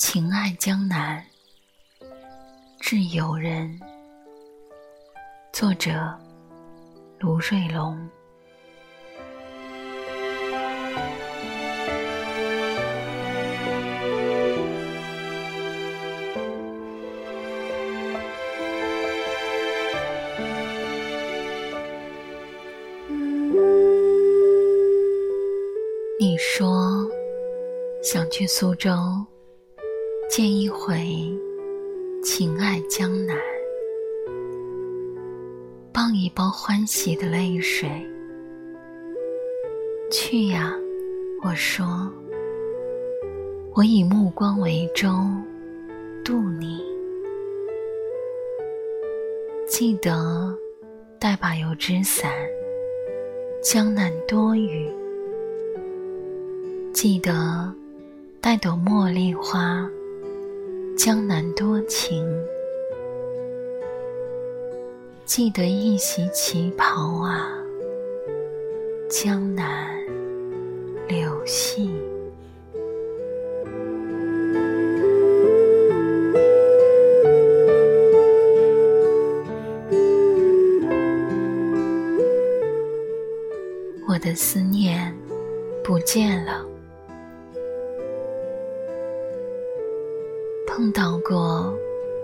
情爱江南，致友人。作者：卢瑞龙。你说想去苏州。见一回情爱江南，傍一包欢喜的泪水。去呀，我说，我以目光为舟，渡你。记得带把油纸伞，江南多雨。记得带朵茉莉花。江南多情，记得一袭旗袍啊，江南柳细。我的思念不见了。碰到过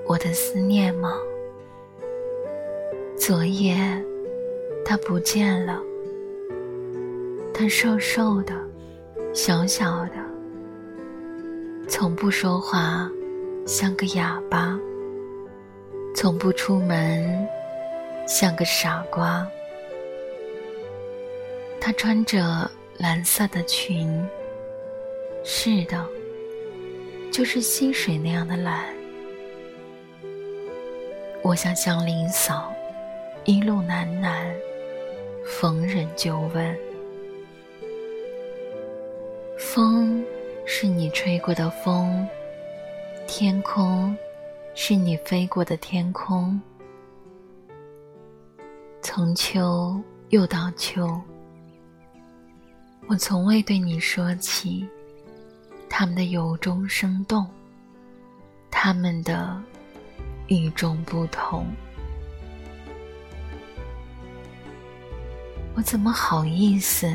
我的思念吗？昨夜，他不见了。他瘦瘦的，小小的，从不说话，像个哑巴；从不出门，像个傻瓜。他穿着蓝色的裙，是的。就是溪水那样的蓝。我像祥林嫂，一路喃喃，逢人就问。风是你吹过的风，天空是你飞过的天空。从秋又到秋，我从未对你说起。他们的由衷生动，他们的与众不同。我怎么好意思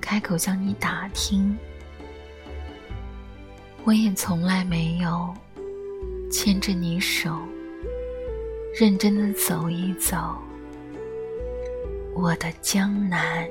开口向你打听？我也从来没有牵着你手，认真的走一走我的江南。